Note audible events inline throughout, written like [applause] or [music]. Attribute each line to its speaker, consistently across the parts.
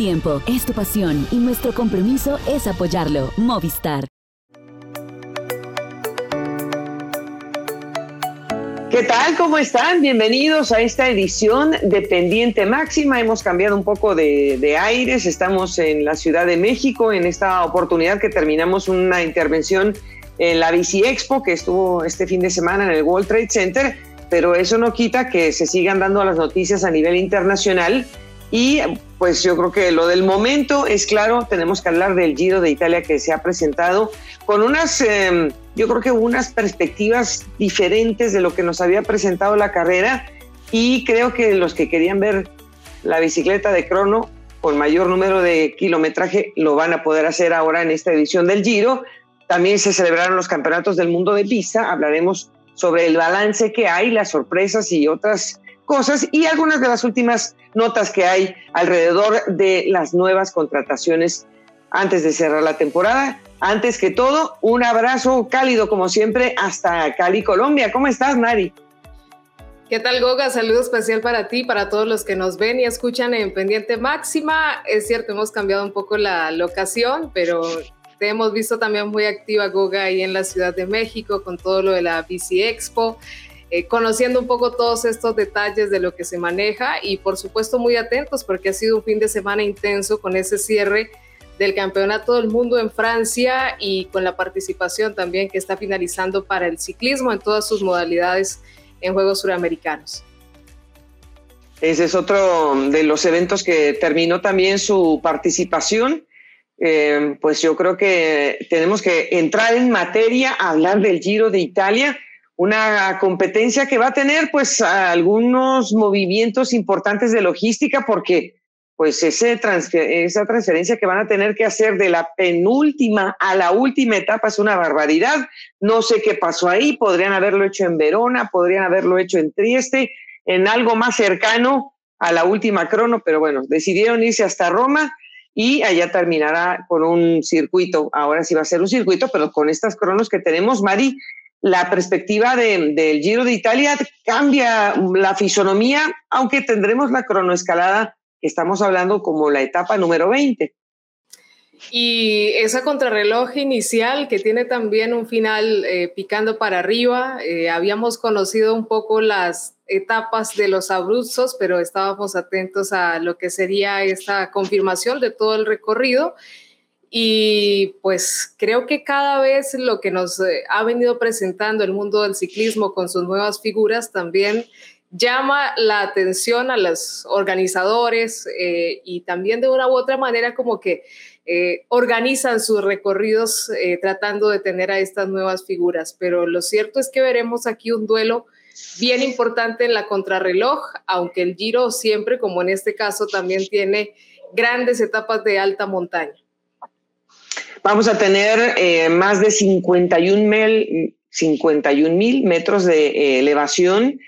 Speaker 1: tiempo, es tu pasión y nuestro compromiso es apoyarlo. Movistar.
Speaker 2: ¿Qué tal? ¿Cómo están? Bienvenidos a esta edición de Pendiente Máxima. Hemos cambiado un poco de, de, aires. Estamos en la Ciudad de México en esta oportunidad que terminamos una intervención en la Bici Expo que estuvo este fin de semana en el World Trade Center, pero eso no quita que se sigan dando las noticias a nivel internacional y pues yo creo que lo del momento es claro, tenemos que hablar del Giro de Italia que se ha presentado con unas, em, yo creo que unas perspectivas diferentes de lo que nos había presentado la carrera y creo que los que querían ver la bicicleta de crono con mayor número de kilometraje lo van a poder hacer ahora en esta edición del Giro. También se celebraron los campeonatos del mundo de pista, hablaremos sobre el balance que hay, las sorpresas y otras cosas y algunas de las últimas notas que hay alrededor de las nuevas contrataciones antes de cerrar la temporada. Antes que todo, un abrazo cálido como siempre hasta Cali, Colombia. ¿Cómo estás, Mari?
Speaker 3: ¿Qué tal, Goga? Saludo especial para ti, para todos los que nos ven y escuchan en Pendiente Máxima. Es cierto, hemos cambiado un poco la locación, pero te hemos visto también muy activa, Goga, ahí en la Ciudad de México con todo lo de la Bici Expo. Eh, conociendo un poco todos estos detalles de lo que se maneja y por supuesto muy atentos porque ha sido un fin de semana intenso con ese cierre del Campeonato del Mundo en Francia y con la participación también que está finalizando para el ciclismo en todas sus modalidades en Juegos Suramericanos.
Speaker 2: Ese es otro de los eventos que terminó también su participación. Eh, pues yo creo que tenemos que entrar en materia, hablar del Giro de Italia una competencia que va a tener pues algunos movimientos importantes de logística porque pues esa transferencia que van a tener que hacer de la penúltima a la última etapa es una barbaridad. No sé qué pasó ahí, podrían haberlo hecho en Verona, podrían haberlo hecho en Trieste, en algo más cercano a la última crono, pero bueno, decidieron irse hasta Roma y allá terminará con un circuito. Ahora sí va a ser un circuito, pero con estas cronos que tenemos, Mari, la perspectiva del Giro de Italia cambia la fisonomía, aunque tendremos la cronoescalada que estamos hablando como la etapa número 20.
Speaker 3: Y esa contrarreloj inicial que tiene también un final eh, picando para arriba, eh, habíamos conocido un poco las etapas de los abruzos, pero estábamos atentos a lo que sería esta confirmación de todo el recorrido y pues creo que cada vez lo que nos eh, ha venido presentando el mundo del ciclismo con sus nuevas figuras también llama la atención a los organizadores eh, y también de una u otra manera como que eh, organizan sus recorridos tratando de tener a estas nuevas figuras. Pero lo cierto es que veremos aquí un duelo bien importante en la contrarreloj, aunque el Giro siempre, como en este caso, también tiene grandes etapas de alta montaña.
Speaker 2: Vamos a tener eh, más de 51 mil, 51 mil metros de eh, elevación,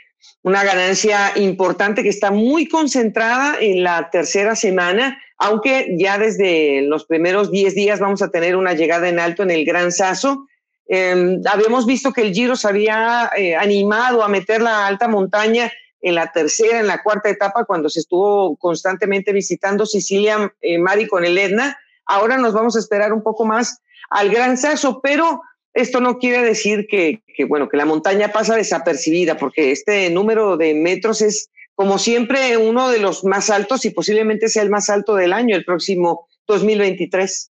Speaker 2: una ganancia importante que está muy concentrada en la tercera semana, aunque ya desde los primeros 10 días vamos a tener una llegada en alto en el Gran Saso. Em, habíamos visto que el Giro se había eh, animado a meter la alta montaña en la tercera, en la cuarta etapa, cuando se estuvo constantemente visitando Sicilia, Mari con el Etna Ahora nos vamos a esperar un poco más al gran saso, pero esto no quiere decir que, bueno, que la montaña pasa desapercibida, porque este número de metros es, como siempre, uno de los más altos y posiblemente sea el más alto del año, el próximo 2023.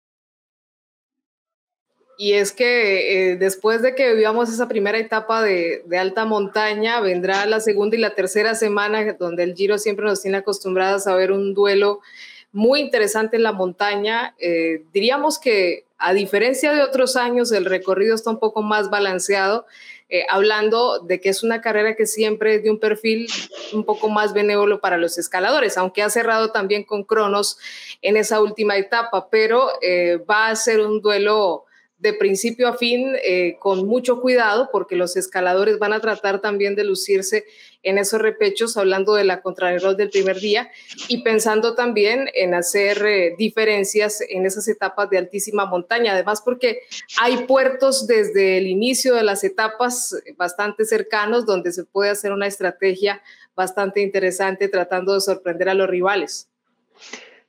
Speaker 3: Y es que eh, después de que vivamos esa primera etapa de, de, alta montaña, vendrá la segunda y la tercera semana, donde el Giro siempre nos tiene acostumbradas a ver un duelo muy interesante en la montaña. Eh, diríamos que a diferencia de otros años, el recorrido está un poco más balanceado, eh, hablando de que es una carrera que siempre es de un perfil un poco más benévolo para los escaladores, aunque ha cerrado también con Cronos en esa última etapa, pero eh, va a ser un duelo de principio a fin eh, con mucho cuidado porque los escaladores van a tratar también de lucirse en esos repechos, hablando de la contrarreloj del primer día y pensando también en hacer eh, diferencias en esas etapas de altísima montaña. Además, porque hay puertos desde el inicio de las etapas bastante cercanos donde se puede hacer una estrategia bastante interesante tratando de sorprender a los rivales.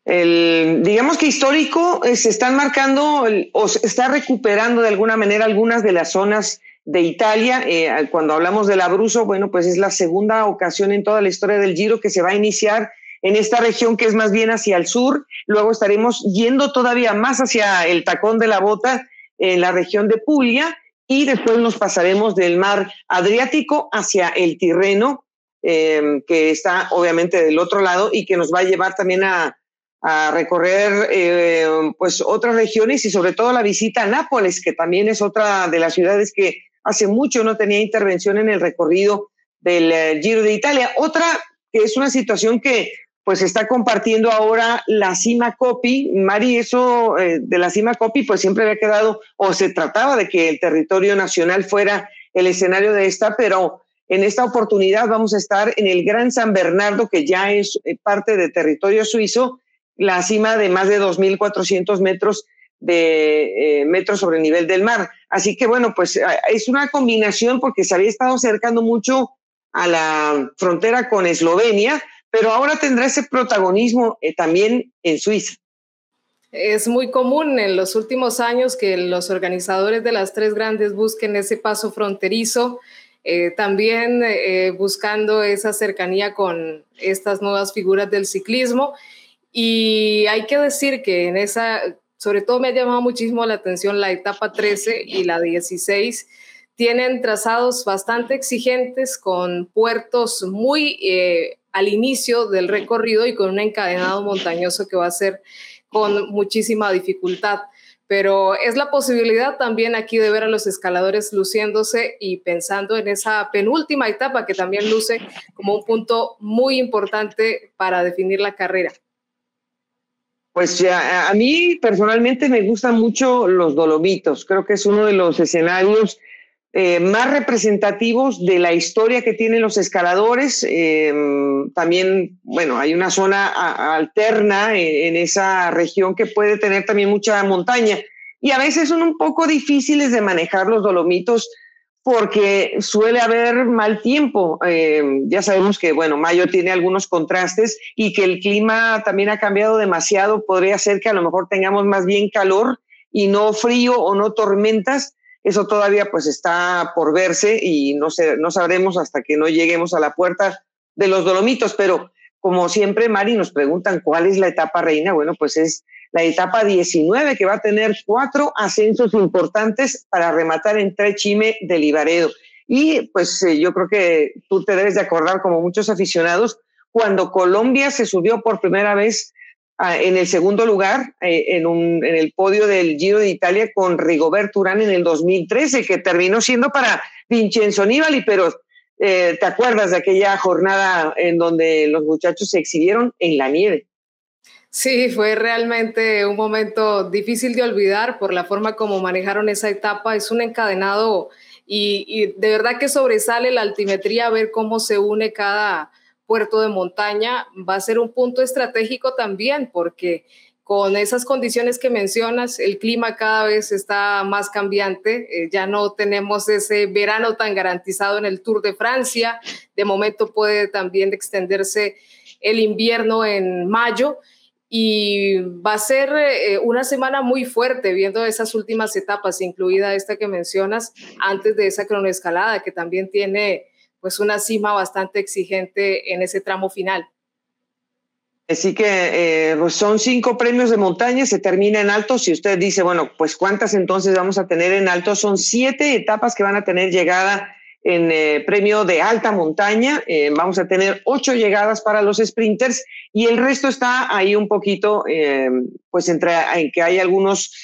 Speaker 2: El, digamos que histórico, eh, se están marcando o se está recuperando de alguna manera algunas de las zonas de Italia. Eh, cuando hablamos del Abruzzo, bueno, pues es la segunda ocasión en toda la historia del Giro que se va a iniciar en esta región que es más bien hacia el sur. Luego estaremos yendo todavía más hacia el tacón de la bota en la región de Puglia y después nos pasaremos del mar Adriático hacia el Tirreno, eh, que está obviamente del otro lado y que nos va a llevar también a, a recorrer eh, pues otras regiones y sobre todo la visita a Nápoles, que también es otra de las ciudades que hace mucho no tenía intervención en el recorrido del eh, Giro de Italia. Otra que es una situación que pues está compartiendo ahora la Cima Copi. Mari, eso eh, de la Cima Copi pues siempre había quedado o se trataba de que el territorio nacional fuera el escenario de esta, pero en esta oportunidad vamos a estar en el Gran San Bernardo, que ya es parte de territorio suizo, la cima de más de 2.400 metros de eh, metros sobre el nivel del mar. Así que bueno, pues es una combinación porque se había estado acercando mucho a la frontera con Eslovenia, pero ahora tendrá ese protagonismo eh, también en Suiza.
Speaker 3: Es muy común en los últimos años que los organizadores de las tres grandes busquen ese paso fronterizo, eh, también buscando esa cercanía con estas nuevas figuras del ciclismo y hay que decir que en esa, sobre todo me ha llamado muchísimo la atención la etapa 13 y la 16, tienen trazados bastante exigentes con puertos muy eh, al inicio del recorrido y con un encadenado montañoso que va a ser con muchísima dificultad. Pero es la posibilidad también aquí de ver a los escaladores luciéndose y pensando en esa penúltima etapa que también luce como un punto muy importante para definir la carrera.
Speaker 2: Pues ya, a mí personalmente me gustan mucho los Dolomitos. Creo que es uno de los escenarios eh, más representativos de la historia que tienen los escaladores. Eh, también, bueno, hay una zona alterna en, esa región que puede tener también mucha montaña. Y a veces son un poco difíciles de manejar los Dolomitos porque suele haber mal tiempo. Eh, ya sabemos que, bueno, mayo tiene algunos contrastes y que el clima también ha cambiado demasiado. Podría ser que a lo mejor tengamos más bien calor y no frío o no tormentas. Eso todavía pues está por verse y no, sé, no sabremos hasta que no lleguemos a la puerta de los Dolomitos. Pero como siempre, Mari, nos preguntan cuál es la etapa reina. Bueno, pues es la etapa 19, que va a tener cuatro ascensos importantes para rematar en Trechime de Libaredo. Y pues eh, yo creo que tú te debes de acordar, como muchos aficionados, cuando Colombia se subió por primera vez ah, en el segundo lugar eh, en, un, en, el podio del Giro de Italia con Rigoberto Urán en el 2013, que terminó siendo para Vincenzo Nibali, pero eh, te acuerdas de aquella jornada en donde los muchachos se exhibieron en la nieve.
Speaker 3: Sí, fue realmente un momento difícil de olvidar por la forma como manejaron esa etapa. Es un encadenado y, de verdad que sobresale la altimetría, ver cómo se une cada puerto de montaña. Va a ser un punto estratégico también porque con esas condiciones que mencionas, el clima cada vez está más cambiante. Eh, ya no tenemos ese verano tan garantizado en el Tour de Francia. De momento puede también extenderse el invierno en mayo y va a ser eh, una semana muy fuerte viendo esas últimas etapas, incluida esta que mencionas antes de esa cronoescalada, que también tiene pues una cima bastante exigente en ese tramo final.
Speaker 2: Así que eh, pues son cinco premios de montaña, se termina en alto. Si usted dice, bueno, pues cuántas entonces vamos a tener en alto, son siete etapas que van a tener llegada en eh, premio de alta montaña. Eh, vamos a tener ocho llegadas para los sprinters y el resto está ahí un poquito, eh, pues entre en que hay algunos,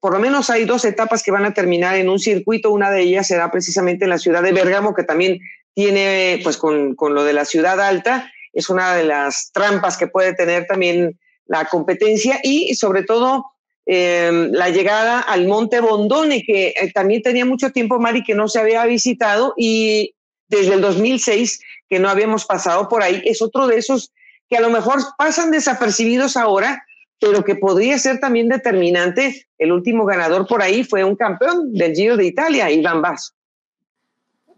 Speaker 2: por lo menos hay dos etapas que van a terminar en un circuito. Una de ellas será precisamente en la ciudad de Bergamo, que también tiene, pues con, con lo de la ciudad alta, es una de las trampas que puede tener también la competencia y sobre todo Em, la llegada al Monte Bondone, que eh, también tenía mucho tiempo, Mari, que no se había visitado y desde el 2006 que no habíamos pasado por ahí. Es otro de esos que a lo mejor pasan desapercibidos ahora, pero que podría ser también determinante. El último ganador por ahí fue un campeón del Giro de Italia, Iván Basso.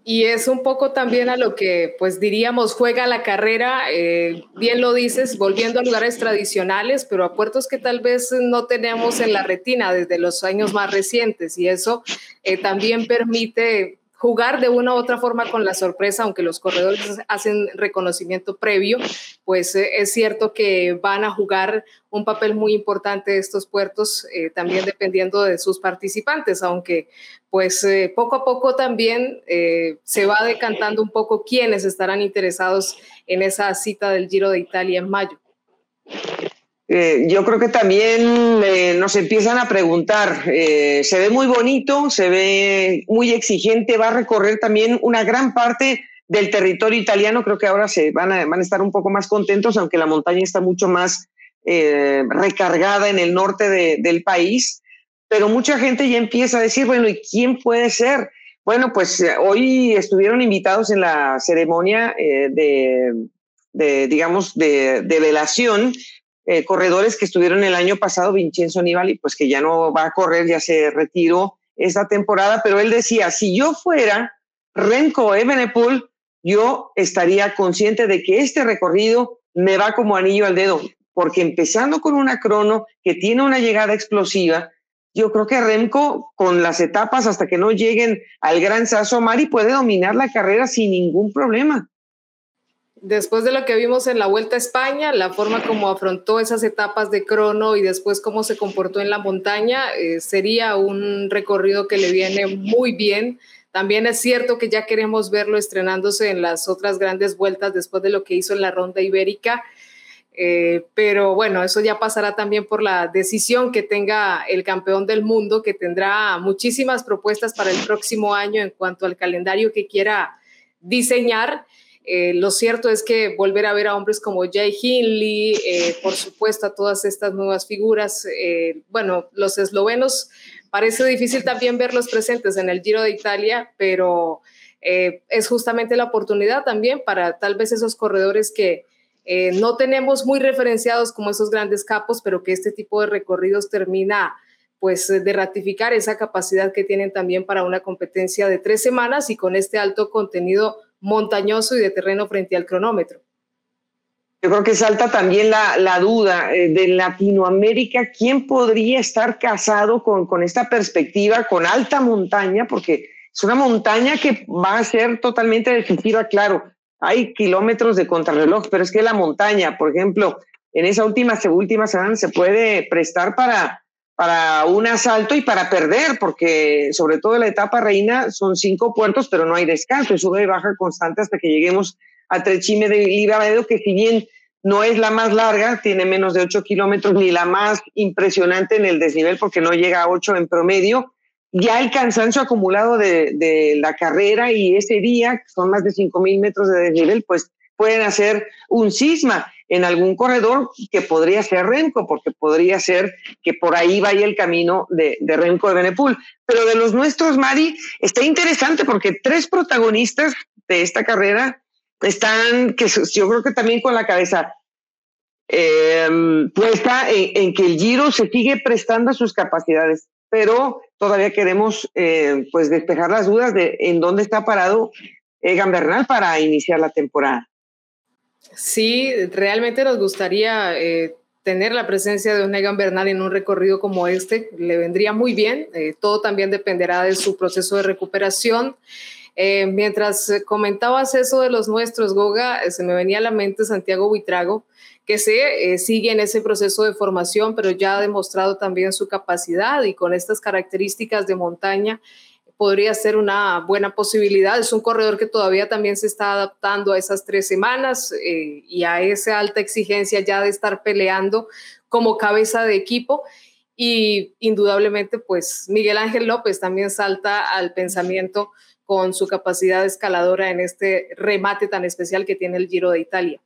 Speaker 3: Y es un poco también a lo que, pues diríamos, juega la carrera, eh, bien lo dices, volviendo a lugares tradicionales, pero a puertos que tal vez no tenemos en la retina desde los años más recientes. Y eso eh, también permite jugar de una u otra forma con la sorpresa, aunque los corredores hacen reconocimiento previo, pues eh, es cierto que van a jugar un papel muy importante estos puertos, eh, también dependiendo de sus participantes, aunque pues eh, poco a poco también se va decantando un poco quiénes estarán interesados en esa cita del Giro de Italia en mayo.
Speaker 2: Eh, yo creo que también eh, nos empiezan a preguntar, eh, se ve muy bonito, se ve muy exigente, va a recorrer también una gran parte del territorio italiano, creo que ahora se van a, van a estar un poco más contentos, aunque la montaña está mucho más recargada en el norte del país, pero mucha gente ya empieza a decir, bueno, ¿y quién puede ser? Bueno, pues hoy estuvieron invitados en la ceremonia de, de, digamos, de, de velación eh, corredores que estuvieron el año pasado, Vincenzo Nibali, pues que ya no va a correr, ya se retiró esta temporada, pero él decía, si yo fuera Renko Ebenepul, yo estaría consciente de que este recorrido me va como anillo al dedo, porque empezando con una crono que tiene una llegada explosiva, yo creo que Remco, con las etapas hasta que no lleguen al Gran Sasso Mari, puede dominar la carrera sin ningún problema
Speaker 3: después de lo que vimos en la Vuelta a España, la forma como afrontó esas etapas de crono y después cómo se comportó en la montaña, eh, sería un recorrido que le viene muy bien. También es cierto que ya queremos verlo estrenándose en las otras grandes vueltas después de lo que hizo en la ronda ibérica. Eh, pero bueno, eso ya pasará también por la decisión que tenga el campeón del mundo, que tendrá muchísimas propuestas para el próximo año en cuanto al calendario que quiera diseñar eh, lo cierto es que volver a ver a hombres como Jay Hindley, eh, por supuesto a todas estas nuevas figuras, eh, bueno, los eslovenos parece difícil también verlos presentes en el Giro de Italia, pero es justamente la oportunidad también para tal vez esos corredores que no tenemos muy referenciados como esos grandes capos, pero que este tipo de recorridos termina pues de ratificar esa capacidad que tienen también para una competencia de tres semanas y con este alto contenido montañoso y de terreno frente al cronómetro.
Speaker 2: Yo creo que salta también la, duda eh, de Latinoamérica, ¿quién podría estar casado con, con esta perspectiva, con alta montaña? Porque es una montaña que va a ser totalmente definitiva, claro, hay kilómetros de contrarreloj, pero es que la montaña, por ejemplo, en esa última, última semana se puede prestar para para un asalto y para perder, porque sobre todo la etapa reina son cinco puertos, pero no hay descanso, y sube y baja constante hasta que lleguemos a Trechime de Libavedo, que si bien no es la más larga, tiene menos de ocho kilómetros, ni la más impresionante en el desnivel, porque no llega a ocho en promedio, ya el cansancio acumulado de, de la carrera y ese día, son más de cinco mil metros de desnivel, pues pueden hacer un cisma en algún corredor que podría ser Renko, porque podría ser que por ahí vaya el camino de, de Renko de Benepul. Pero de los nuestros, Mari, está interesante porque tres protagonistas de esta carrera están, que yo creo que también con la cabeza em, puesta en, que el Giro se sigue prestando sus capacidades, pero todavía queremos eh, pues despejar las dudas de en dónde está parado Egan Bernal para iniciar la temporada.
Speaker 3: Sí, realmente nos gustaría eh, tener la presencia de un Egan Bernal en un recorrido como este. Le vendría muy bien. Eh, todo también dependerá de su proceso de recuperación. Eh, mientras comentabas eso de los nuestros, Goga, se me venía a la mente Santiago Buitrago, que se sigue en ese proceso de formación, pero ya ha demostrado también su capacidad y con estas características de montaña podría ser una buena posibilidad. Es un corredor que todavía también se está adaptando a esas tres semanas eh, y a esa alta exigencia ya de estar peleando como cabeza de equipo. Y indudablemente, pues Miguel Ángel López también salta al pensamiento con su capacidad escaladora en este remate tan especial que tiene el Giro de Italia.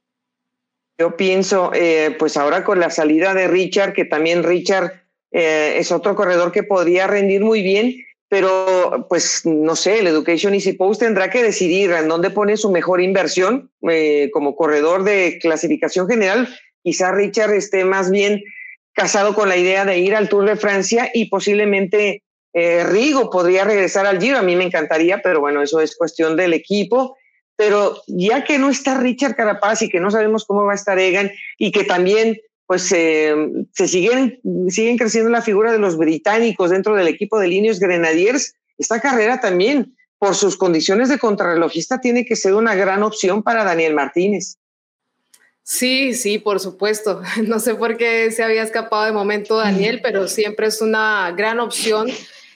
Speaker 2: Yo pienso, eh, pues ahora con la salida de Richard, que también Richard eh, es otro corredor que podría rendir muy bien, pero pues no sé, el Education Easy Post tendrá que decidir en dónde pone su mejor inversión eh, como corredor de clasificación general. Quizá Richard esté más bien casado con la idea de ir al Tour de Francia y posiblemente Eh, Rigo podría regresar al Giro, a mí me encantaría, pero bueno, eso es cuestión del equipo. Pero ya que no está Richard Carapaz y que no sabemos cómo va a estar Egan y que también pues eh, se siguen, siguen creciendo la figura de los británicos dentro del equipo de Líneas Grenadiers, esta carrera también, por sus condiciones de contrarrelojista, tiene que ser una gran opción para Daniel Martínez.
Speaker 3: Sí, sí, por supuesto. [laughs] No sé por qué se había escapado de momento Daniel, pero siempre es una gran opción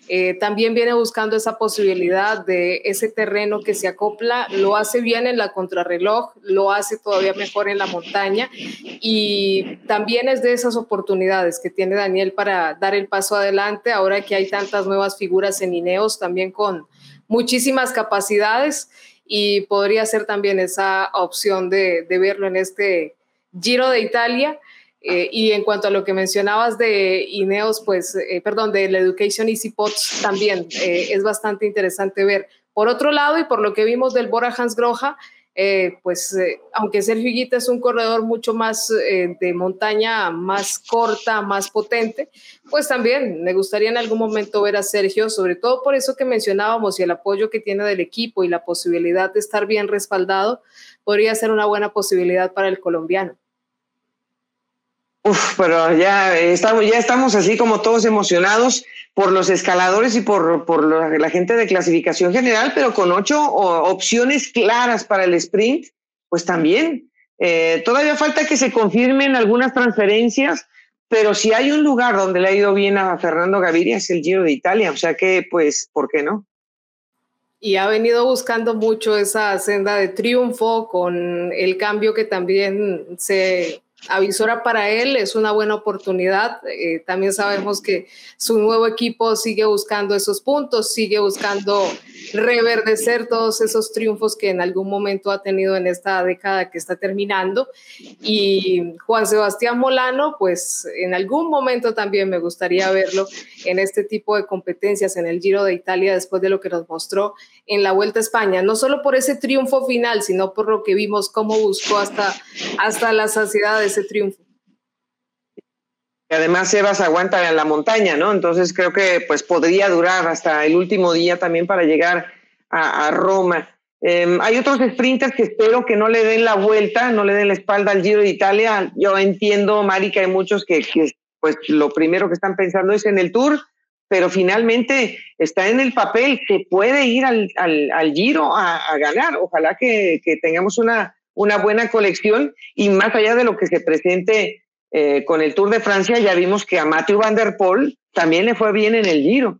Speaker 3: eh, también viene buscando esa posibilidad de ese terreno que se acopla, lo hace bien en la contrarreloj, lo hace todavía mejor en la montaña y también es de esas oportunidades que tiene Daniel para dar el paso adelante ahora que hay tantas nuevas figuras en Ineos también con muchísimas capacidades y podría ser también esa opción de, de verlo en este Giro de Italia. Eh, y en cuanto a lo que mencionabas de Ineos, pues, eh, perdón, de la Education Easy Pots también eh, es bastante interesante ver. Por otro lado, y por lo que vimos del Bora Hans Groja, pues aunque Sergio Higuita es un corredor mucho más de montaña, más corta, más potente, pues también me gustaría en algún momento ver a Sergio, sobre todo por eso que mencionábamos y el apoyo que tiene del equipo y la posibilidad de estar bien respaldado, podría ser una buena posibilidad para el colombiano.
Speaker 2: Uf, pero ya estamos, ya estamos así como todos emocionados por los escaladores y por, por la gente de clasificación general, pero con ocho opciones claras para el sprint, pues también. Eh, todavía falta que se confirmen algunas transferencias, pero si hay un lugar donde le ha ido bien a Fernando Gaviria es el Giro de Italia, o sea que, pues, ¿por qué no?
Speaker 3: y ha venido buscando mucho esa senda de triunfo con el cambio que también se avisora para él, es una buena oportunidad. Eh, también sabemos que su nuevo equipo sigue buscando esos puntos, sigue buscando reverdecer todos esos triunfos que en algún momento ha tenido en esta década que está terminando. Y Juan Sebastián Molano, pues en algún momento también me gustaría verlo en este tipo de competencias en el Giro de Italia después de lo que nos mostró en la Vuelta a España, no solo por ese triunfo final, sino por lo que vimos cómo buscó hasta, hasta la saciedad de ese triunfo.
Speaker 2: Además Sebas aguanta en la montaña, ¿no? Entonces creo que pues podría durar hasta el último día también para llegar a, Roma. Em, hay otros sprinters que espero que no le den la vuelta, no le den la espalda al Giro de Italia. Yo entiendo, Mari, que hay muchos que, pues lo primero que están pensando es en el Tour, pero finalmente está en el papel, se puede ir al, al, Giro a, ganar. Ojalá que, que, tengamos una, una buena colección y más allá de lo que se presente eh, con el Tour de Francia, ya vimos que a Matthew Van Der Poel también le fue bien en el Giro.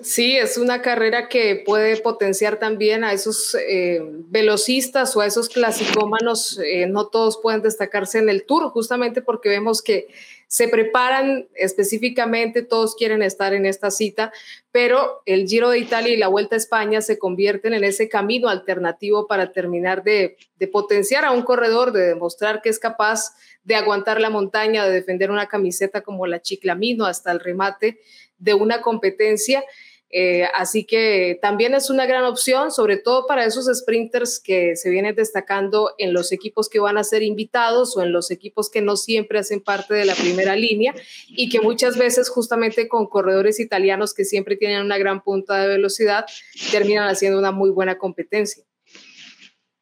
Speaker 3: Sí, es una carrera que puede potenciar también a esos eh, velocistas o a esos clasicómanos. Eh, no todos pueden destacarse en el Tour, justamente porque vemos que se preparan específicamente, todos quieren estar en esta cita, pero el Giro de Italia y la Vuelta a España se convierten en ese camino alternativo para terminar de, potenciar a un corredor, de demostrar que es capaz de aguantar la montaña, de defender una camiseta como la Chiclamino hasta el remate de una competencia eh, así que también es una gran opción, sobre todo para esos sprinters que se vienen destacando en los equipos que van a ser invitados o en los equipos que no siempre hacen parte de la primera línea y que muchas veces justamente con corredores italianos que siempre tienen una gran punta de velocidad terminan haciendo una muy buena competencia.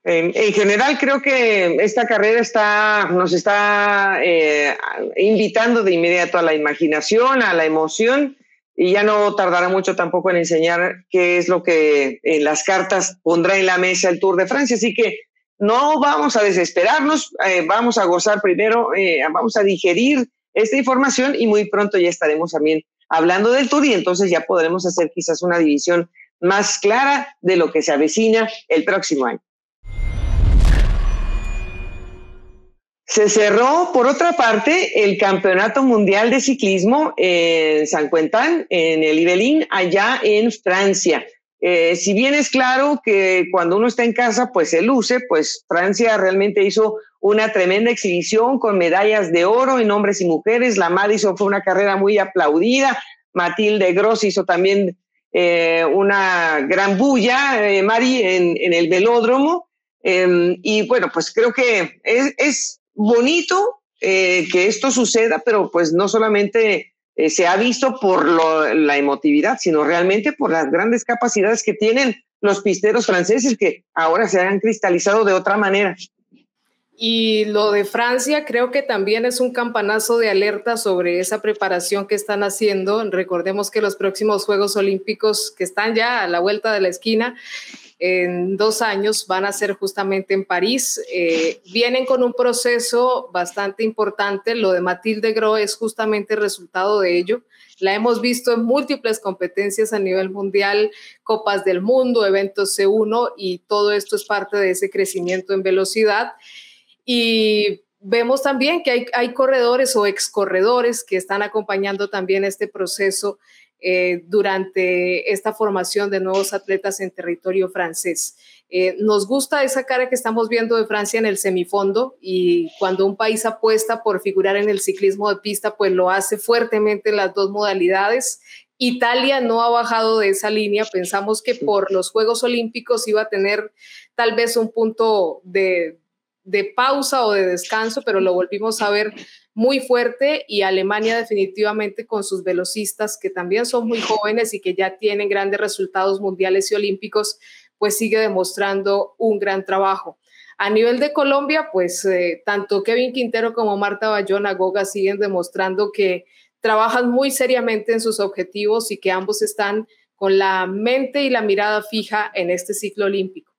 Speaker 2: En, general creo que esta carrera está, nos está eh, invitando de inmediato a la imaginación, a la emoción y ya no tardará mucho tampoco en enseñar qué es lo que en las cartas pondrá en la mesa el Tour de Francia. Así que no vamos a desesperarnos, eh, vamos a gozar primero, eh, vamos a digerir esta información y muy pronto ya estaremos también hablando del Tour y entonces ya podremos hacer quizás una división más clara de lo que se avecina el próximo año. Se cerró, por otra parte, el Campeonato Mundial de Ciclismo en San Quentin, en el Ibelín, allá en Francia. Eh, si bien es claro que cuando uno está en casa, pues se luce, pues Francia realmente hizo una tremenda exhibición con medallas de oro en hombres y mujeres. La Madison fue una carrera muy aplaudida. Matilde Gross hizo también eh, una gran bulla, eh, Mari, en, el velódromo. Em, y bueno, pues creo que es bonito eh, que esto suceda, pero pues no solamente eh, se ha visto por la emotividad, sino realmente por las grandes capacidades que tienen los pisteros franceses que ahora se han cristalizado de otra manera.
Speaker 3: Y lo de Francia creo que también es un campanazo de alerta sobre esa preparación que están haciendo. Recordemos que los próximos Juegos Olímpicos que están ya a la vuelta de la esquina en dos años van a ser justamente en París. Eh, vienen con un proceso bastante importante. Lo de Matilde Gros es justamente el resultado de ello. La hemos visto en múltiples competencias a nivel mundial, Copas del Mundo, eventos C1 y todo esto es parte de ese crecimiento en velocidad. Y vemos también que hay, hay corredores o excorredores que están acompañando también este proceso eh, durante esta formación de nuevos atletas en territorio francés. Eh, nos gusta esa cara que estamos viendo de Francia en el semifondo y cuando un país apuesta por figurar en el ciclismo de pista, pues lo hace fuertemente en las dos modalidades. Italia no ha bajado de esa línea. Pensamos que por los Juegos Olímpicos iba a tener tal vez un punto de, de pausa o de descanso, pero lo volvimos a ver muy fuerte y Alemania definitivamente con sus velocistas que también son muy jóvenes y que ya tienen grandes resultados mundiales y olímpicos, pues sigue demostrando un gran trabajo. A nivel de Colombia, pues eh, tanto Kevin Quintero como Marta Bayona Goga siguen demostrando que trabajan muy seriamente en sus objetivos y que ambos están con la mente y la mirada fija en este ciclo olímpico.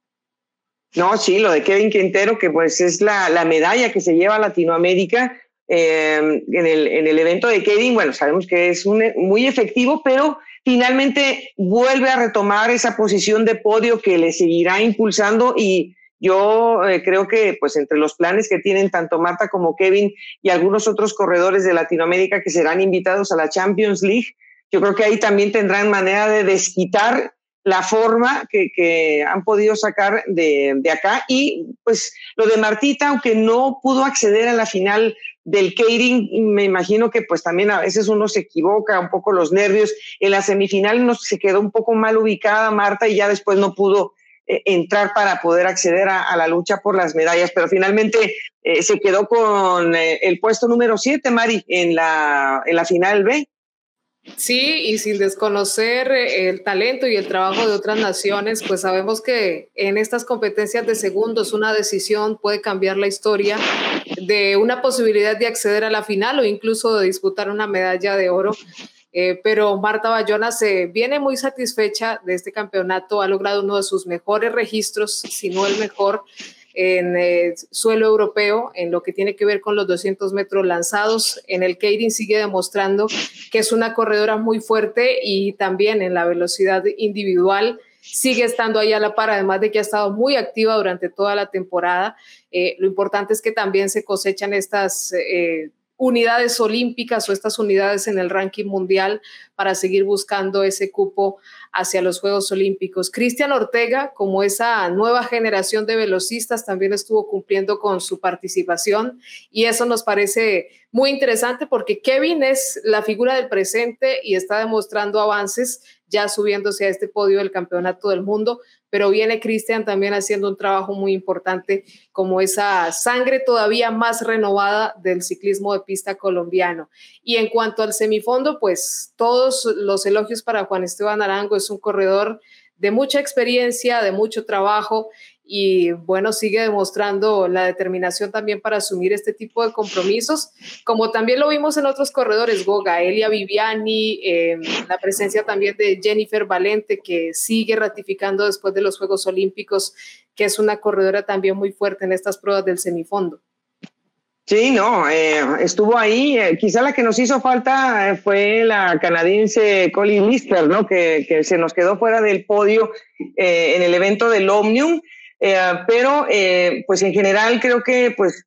Speaker 2: No, sí, lo de Kevin Quintero, que pues es la, la medalla que se lleva Latinoamérica, Em, en, el, en, el, evento de Kevin, bueno, sabemos que es muy efectivo, pero finalmente vuelve a retomar esa posición de podio que le seguirá impulsando y yo eh, creo que pues entre los planes que tienen tanto Marta como Kevin y algunos otros corredores de Latinoamérica que serán invitados a la Champions League, yo creo que ahí también tendrán manera de desquitar la forma que, que han podido sacar de, de, acá. Y pues lo de Martita, aunque no pudo acceder a la final del Keirin, me imagino que pues también a veces uno se equivoca, un poco los nervios. En la semifinal no, se quedó un poco mal ubicada Marta y ya después no pudo eh, entrar para poder acceder a, la lucha por las medallas, pero finalmente eh, se quedó con eh, el puesto número 7, Mari, en la, en la final B.
Speaker 3: Sí, y sin desconocer el talento y el trabajo de otras naciones, pues sabemos que en estas competencias de segundos una decisión puede cambiar la historia de una posibilidad de acceder a la final o incluso de disputar una medalla de oro. Eh, pero Marta Bayona se viene muy satisfecha de este campeonato, ha logrado uno de sus mejores registros, si no el mejor, en el eh, suelo europeo en lo que tiene que ver con los 200 metros lanzados. En el Keirin sigue demostrando que es una corredora muy fuerte y también en la velocidad individual sigue estando ahí a la par, además de que ha estado muy activa durante toda la temporada. Eh, lo importante es que también se cosechan estas eh, unidades olímpicas o estas unidades en el ranking mundial para seguir buscando ese cupo hacia los Juegos Olímpicos. Cristian Ortega, como esa nueva generación de velocistas, también estuvo cumpliendo con su participación y eso nos parece muy interesante porque Kevin es la figura del presente y está demostrando avances ya subiéndose a este podio del Campeonato del Mundo, pero viene Cristian también haciendo un trabajo muy importante como esa sangre todavía más renovada del ciclismo de pista colombiano. Y en cuanto al semifondo, pues todos los elogios para Juan Esteban Arango, es un corredor de mucha experiencia, de mucho trabajo y bueno, sigue demostrando la determinación también para asumir este tipo de compromisos, como también lo vimos en otros corredores, Goga, Elia Viviani, eh, la presencia también de Jennifer Valente, que sigue ratificando después de los Juegos Olímpicos, que es una corredora también muy fuerte en estas pruebas del semifondo.
Speaker 2: Sí, no, eh, estuvo ahí. Eh, quizá la que nos hizo falta eh, fue la canadiense Colin Lister, ¿no? Que, que, se nos quedó fuera del podio en el evento del Omnium. Pero, pues en general creo que pues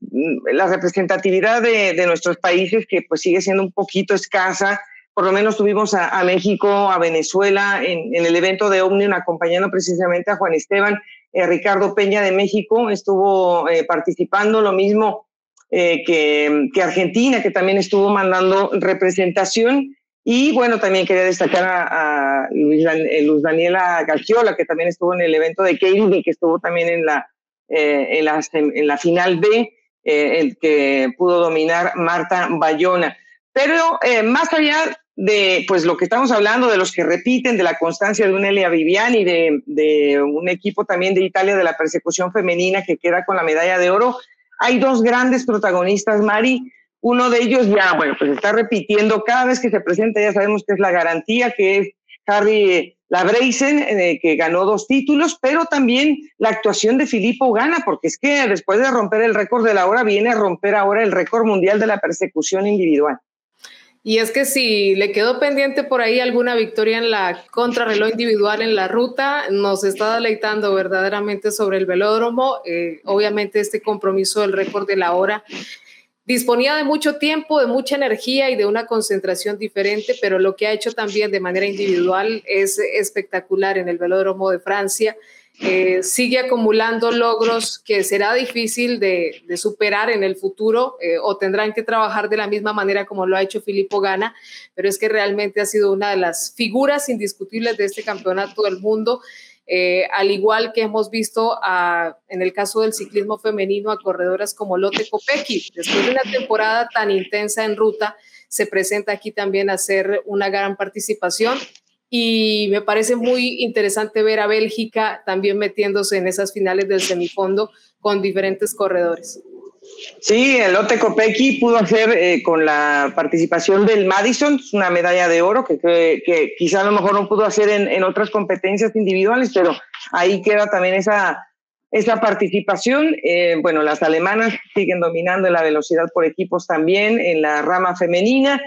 Speaker 2: la representatividad de, de, nuestros países, que pues sigue siendo un poquito escasa, por lo menos tuvimos a, a México, a Venezuela en, en, el evento de Omnium acompañando precisamente a Juan Esteban. Ricardo Peña de México estuvo participando, lo mismo eh, que, que, Argentina, que también estuvo mandando representación. Y bueno, también quería destacar a, a eh, Luz Daniela Garciola, que también estuvo en el evento de y que estuvo también en la, eh, en la, en la final B, eh, el que pudo dominar Marta Bayona. Pero más allá de pues lo que estamos hablando, de los que repiten, de la constancia de un Elia Viviani, de, de un equipo también de Italia de la persecución femenina que queda con la medalla de oro, hay dos grandes protagonistas, Mari. Uno de ellos ya, bueno, pues está repitiendo cada vez que se presenta, ya sabemos que es la garantía, que es Harry Labreisen, eh, que ganó dos títulos, pero también la actuación de Filippo Gana, porque es que después de romper el récord de la hora, viene a romper ahora el récord mundial de la persecución individual.
Speaker 3: Y es que si le quedó pendiente por ahí alguna victoria en la contrarreloj individual en la ruta, nos está deleitando verdaderamente sobre el velódromo. Eh, obviamente este compromiso del récord de la hora disponía de mucho tiempo, de mucha energía y de una concentración diferente, pero lo que ha hecho también de manera individual es espectacular en el velódromo de Francia. Eh, sigue acumulando logros que será difícil de, superar en el futuro eh, o tendrán que trabajar de la misma manera como lo ha hecho Filippo Gana, pero es que realmente ha sido una de las figuras indiscutibles de este campeonato del mundo eh, al igual que hemos visto en el caso del ciclismo femenino a corredoras como Lotte Kopecky. Después de una temporada tan intensa en ruta, se presenta aquí también a hacer una gran participación y me parece muy interesante ver a Bélgica también metiéndose en esas finales del semifondo con diferentes corredores.
Speaker 2: Sí, el Lotte Kopecky pudo hacer eh, con la participación del Madison una medalla de oro que, que, quizá a lo mejor no pudo hacer en, otras competencias individuales, pero ahí queda también esa, esa participación. Eh, bueno, las alemanas siguen dominando en la velocidad por equipos también, en la rama femenina.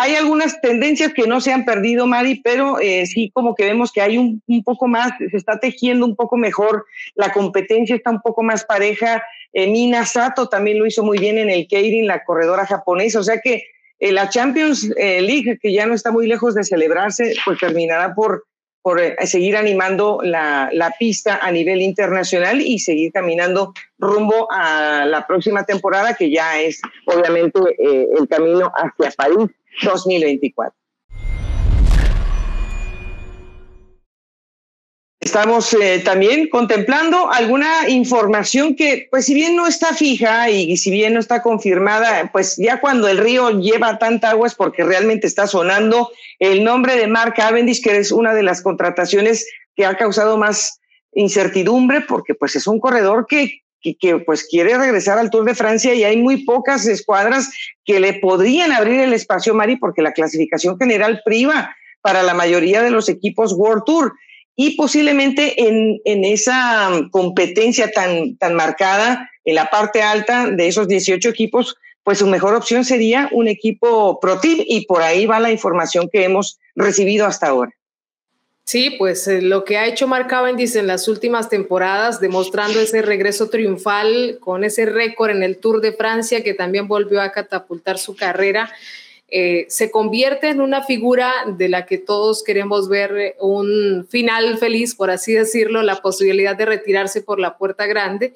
Speaker 2: Hay algunas tendencias que no se han perdido, Mari, pero eh, sí como que vemos que hay un, poco más, se está tejiendo un poco mejor, la competencia está un poco más pareja. Eh, Mina Sato también lo hizo muy bien en el Keirin, la corredora japonesa. O sea que eh, la Champions League, que ya no está muy lejos de celebrarse, pues terminará por, por seguir animando la, la, pista a nivel internacional y seguir caminando rumbo a la próxima temporada, que ya es obviamente el camino hacia París 2024. Estamos eh, también contemplando alguna información que, pues si bien no está fija y, si bien no está confirmada, pues ya cuando el río lleva tanta agua es porque realmente está sonando el nombre de Mark Cavendish, que es una de las contrataciones que ha causado más incertidumbre, porque pues es un corredor que que, pues quiere regresar al Tour de Francia y hay muy pocas escuadras que le podrían abrir el espacio, Mari, porque la clasificación general priva para la mayoría de los equipos World Tour. Y posiblemente en, en esa competencia tan, tan marcada en la parte alta de esos 18 equipos, pues su mejor opción sería un equipo Pro Team y por ahí va la información que hemos recibido hasta ahora.
Speaker 3: Sí, pues eh, lo que ha hecho Mark Cavendish en las últimas temporadas, demostrando ese regreso triunfal con ese récord en el Tour de Francia que también volvió a catapultar su carrera, eh, se convierte en una figura de la que todos queremos ver eh, un final feliz, por así decirlo, la posibilidad de retirarse por la puerta grande.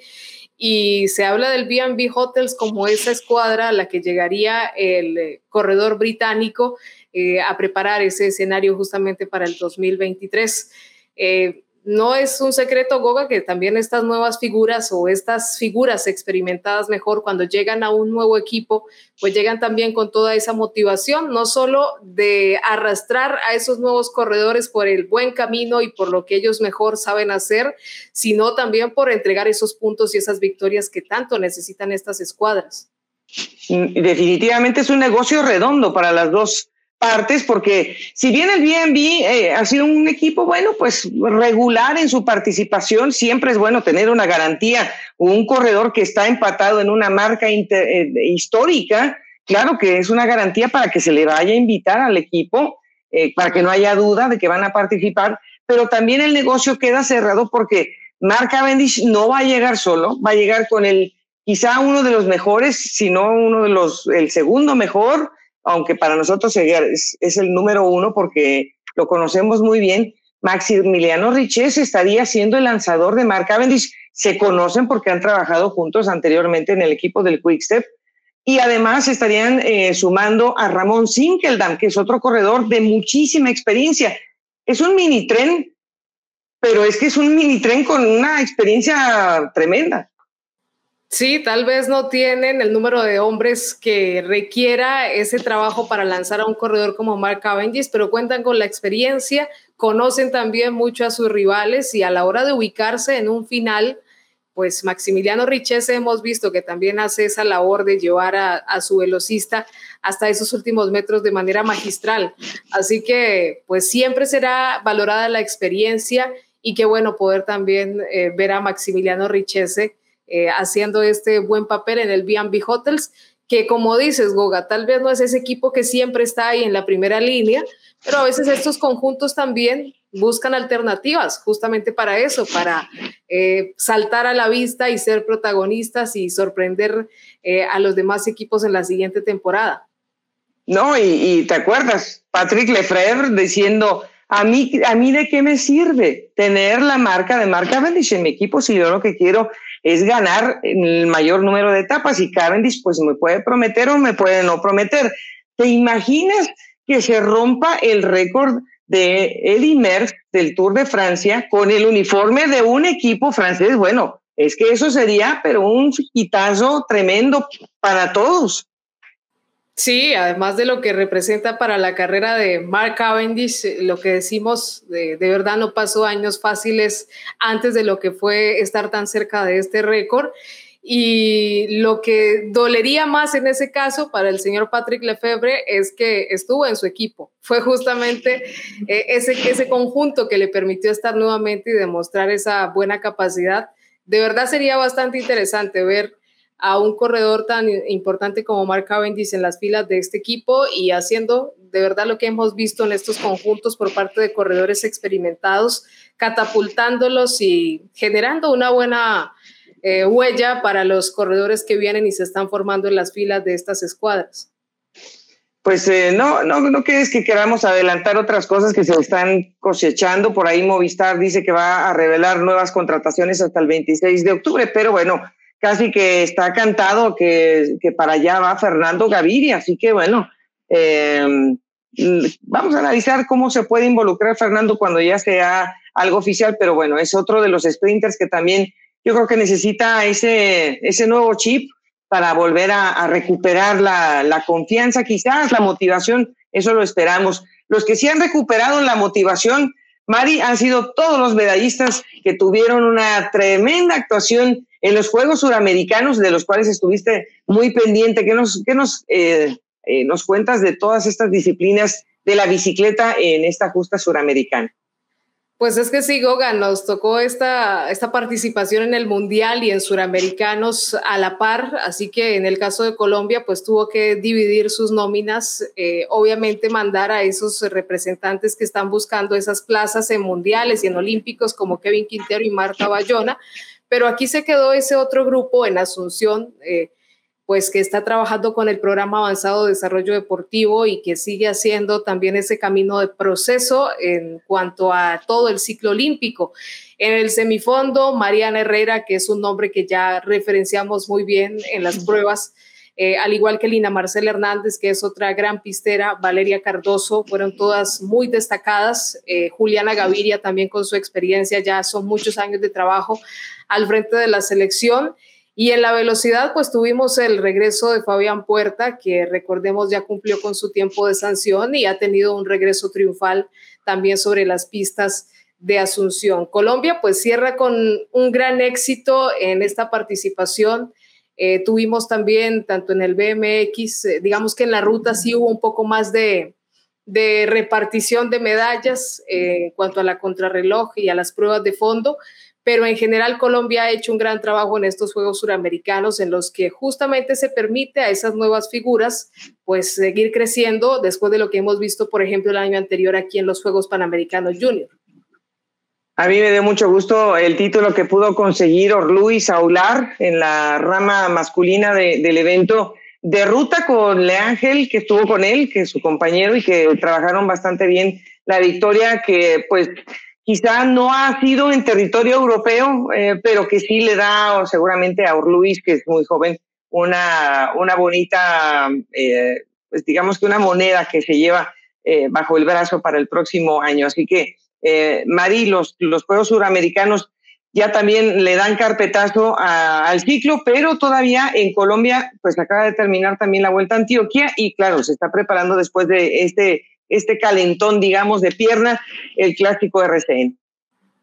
Speaker 3: Y se habla del BB Hotels como esa escuadra a la que llegaría el corredor británico eh, a preparar ese escenario justamente para el 2023. Eh, no es un secreto, Goga, que también estas nuevas figuras o estas figuras experimentadas mejor cuando llegan a un nuevo equipo, pues llegan también con toda esa motivación, no solo de arrastrar a esos nuevos corredores por el buen camino y por lo que ellos mejor saben hacer, sino también por entregar esos puntos y esas victorias que tanto necesitan estas escuadras.
Speaker 2: Definitivamente es un negocio redondo para las dos partes, porque si bien el BNB eh, ha sido un equipo, bueno, pues regular en su participación, siempre es bueno tener una garantía, un corredor que está empatado en una marca eh, histórica, claro que es una garantía para que se le vaya a invitar al equipo, eh, para que no haya duda de que van a participar, pero también el negocio queda cerrado porque Mark Cavendish no va a llegar solo, va a llegar con el quizá uno de los mejores, si no uno de los, el segundo mejor, aunque para nosotros es, es el número uno porque lo conocemos muy bien, Maximiliano Riches estaría siendo el lanzador de Mark Cavendish. Se conocen porque han trabajado juntos anteriormente en el equipo del Quickstep. Y además estarían eh, sumando a Ramón Sinkeldam, que es otro corredor de muchísima experiencia. Es un mini tren, pero es que es un mini tren con una experiencia tremenda.
Speaker 3: Sí, tal vez no tienen el número de hombres que requiera ese trabajo para lanzar a un corredor como Mark Cavendish, pero cuentan con la experiencia, conocen también mucho a sus rivales y a la hora de ubicarse en un final, pues Maximiliano Richese hemos visto que también hace esa labor de llevar a, su velocista hasta esos últimos metros de manera magistral. Así que pues siempre será valorada la experiencia y qué bueno poder también eh, ver a Maximiliano Richese eh, haciendo este buen papel en el B&B Hotels, que como dices, Goga, tal vez no es ese equipo que siempre está ahí en la primera línea, pero a veces estos conjuntos también buscan alternativas justamente para eso, para eh, saltar a la vista y ser protagonistas y sorprender eh, a los demás equipos en la siguiente temporada.
Speaker 2: No, y, te acuerdas, Patrick Lefrère diciendo, a mí, a mí de qué me sirve tener la marca de marca Cavendish en mi equipo si yo lo que quiero es ganar el mayor número de etapas y Cavendish pues me puede prometer o me puede no prometer. ¿Te imaginas que se rompa el récord de Eddie Merckx del Tour de Francia con el uniforme de un equipo francés? Bueno, es que eso sería pero un quitazo tremendo para todos.
Speaker 3: Sí, además de lo que representa para la carrera de Mark Cavendish, lo que decimos, de, verdad no pasó años fáciles antes de lo que fue estar tan cerca de este récord. Y lo que dolería más en ese caso para el señor Patrick Lefebvre es que estuvo en su equipo. Fue justamente eh, ese, ese conjunto que le permitió estar nuevamente y demostrar esa buena capacidad. De verdad sería bastante interesante ver a un corredor tan importante como Mark Cavendish en las filas de este equipo y haciendo de verdad lo que hemos visto en estos conjuntos por parte de corredores experimentados, catapultándolos y generando una buena eh, huella para los corredores que vienen y se están formando en las filas de estas escuadras.
Speaker 2: Pues eh, no, no, no que que queramos adelantar otras cosas que se están cosechando. Por ahí Movistar dice que va a revelar nuevas contrataciones hasta el 26 de octubre, pero bueno, casi que está cantado que, para allá va Fernando Gaviria. Así que bueno, eh, vamos a analizar cómo se puede involucrar Fernando cuando ya sea algo oficial, pero bueno, es otro de los sprinters que también yo creo que necesita ese, ese nuevo chip para volver a, recuperar la, la, confianza, quizás la motivación, eso lo esperamos. Los que sí han recuperado la motivación, Mari, han sido todos los medallistas que tuvieron una tremenda actuación en los Juegos Suramericanos, de los cuales estuviste muy pendiente, ¿qué nos, qué nos, eh, eh, nos cuentas de todas estas disciplinas de la bicicleta en esta justa suramericana?
Speaker 3: Pues es que sí, Goga, nos tocó esta, esta participación en el Mundial y en Suramericanos a la par, así que en el caso de Colombia, pues tuvo que dividir sus nóminas, eh, obviamente mandar a esos representantes que están buscando esas plazas en Mundiales y en Olímpicos como Kevin Quintero y Marta Bayona, pero aquí se quedó ese otro grupo en Asunción, eh, pues que está trabajando con el programa avanzado de desarrollo deportivo y que sigue haciendo también ese camino de proceso en cuanto a todo el ciclo olímpico. En el semifondo, Mariana Herrera, que es un nombre que ya referenciamos muy bien en las pruebas, eh, al igual que Lina Marcela Hernández, que es otra gran pistera, Valeria Cardoso, fueron todas muy destacadas, eh, Juliana Gaviria también con su experiencia, ya son muchos años de trabajo al frente de la selección. Y en la velocidad, pues tuvimos el regreso de Fabián Puerta, que recordemos ya cumplió con su tiempo de sanción y ha tenido un regreso triunfal también sobre las pistas de Asunción. Colombia pues cierra con un gran éxito en esta participación eh, tuvimos también, tanto en el BMX, eh, digamos que en la ruta sí hubo un poco más de, repartición de medallas eh, en cuanto a la contrarreloj y a las pruebas de fondo, pero en general Colombia ha hecho un gran trabajo en estos Juegos Suramericanos en los que justamente se permite a esas nuevas figuras pues seguir creciendo después de lo que hemos visto, por ejemplo, el año anterior aquí en los Juegos Panamericanos Junior.
Speaker 2: A mí me dio mucho gusto el título que pudo conseguir Orluis Aular en la rama masculina del evento de ruta con Le Ángel, que estuvo con él, que es su compañero, y que trabajaron bastante bien la victoria, que pues quizá no ha sido en territorio europeo, eh, pero que sí le da seguramente a Orluis, que es muy joven, una, una bonita, eh, pues digamos que una moneda que se lleva eh, bajo el brazo para el próximo año. Así que eh, Mari, los, los Juegos Suramericanos ya también le dan carpetazo al ciclo, pero todavía en Colombia pues acaba de terminar también la Vuelta a Antioquia y claro, se está preparando después de este, este calentón, digamos, de pierna, el clásico RCN.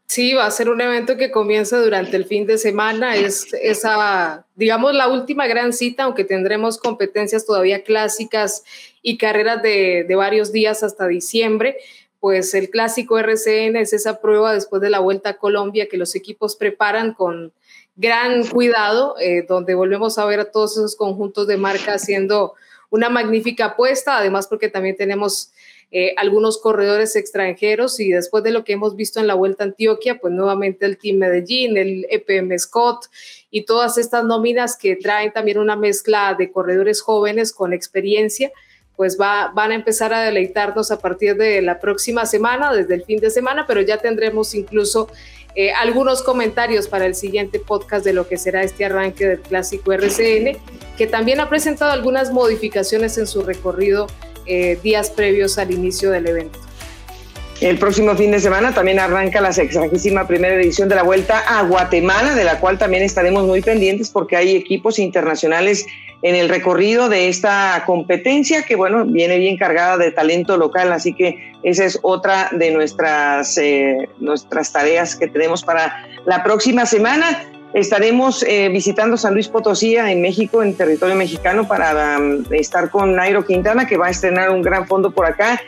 Speaker 3: Sí, va a ser un evento que comienza durante el fin de semana. Es esa, digamos, la última gran cita, aunque tendremos competencias todavía clásicas y carreras de, de varios días hasta diciembre pues el clásico RCN es esa prueba después de la Vuelta a Colombia que los equipos preparan con gran cuidado, eh, donde volvemos a ver a todos esos conjuntos de marca haciendo una magnífica apuesta, además porque también tenemos eh, algunos corredores extranjeros y después de lo que hemos visto en la Vuelta a Antioquia, pues nuevamente el Team Medellín, el EPM Scott y todas estas nóminas que traen también una mezcla de corredores jóvenes con experiencia pues va, van a empezar a deleitarnos a partir de la próxima semana, desde el fin de semana, pero ya tendremos incluso eh, algunos comentarios para el siguiente podcast de lo que será este arranque del clásico RCN, que también ha presentado algunas modificaciones en su recorrido eh, días previos al inicio del evento.
Speaker 2: El próximo fin de semana también arranca la sexagésima primera edición de la Vuelta a Guatemala, de la cual también estaremos muy pendientes porque hay equipos internacionales en el recorrido de esta competencia que, bueno, viene bien cargada de talento local, así que esa es otra de nuestras, eh, nuestras tareas que tenemos para la próxima semana. Estaremos eh, visitando San Luis Potosí en México, en territorio mexicano, para um, estar con Nairo Quintana, que va a estrenar un gran fondo por acá.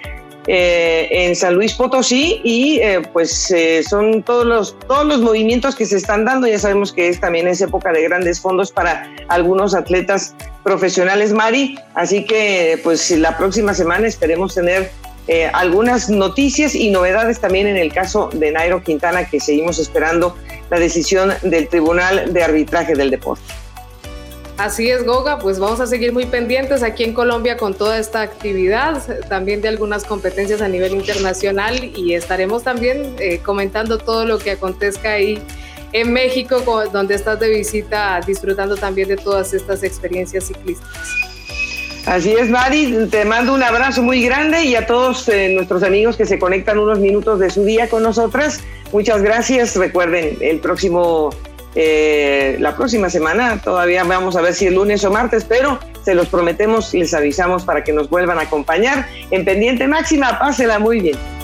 Speaker 2: Eh, en San Luis Potosí y pues son todos los, todos los movimientos que se están dando. Ya sabemos que es también es época de grandes fondos para algunos atletas profesionales, Mari. Así que pues la próxima semana esperemos tener algunas noticias y novedades también en el caso de Nairo Quintana que seguimos esperando la decisión del Tribunal de Arbitraje del Deporte.
Speaker 3: Así es, Goga, pues vamos a seguir muy pendientes aquí en Colombia con toda esta actividad, también de algunas competencias a nivel internacional y estaremos también eh, comentando todo lo que acontezca ahí en México, donde estás de visita, disfrutando también de todas estas experiencias ciclistas.
Speaker 2: Así es, Mari, te mando un abrazo muy grande y a todos eh, nuestros amigos que se conectan unos minutos de su día con nosotras. Muchas gracias. Recuerden, el próximo eh, la próxima semana. Todavía vamos a ver si el lunes o martes, pero se los prometemos, les avisamos para que nos vuelvan a acompañar en pendiente máxima. Pásela muy bien.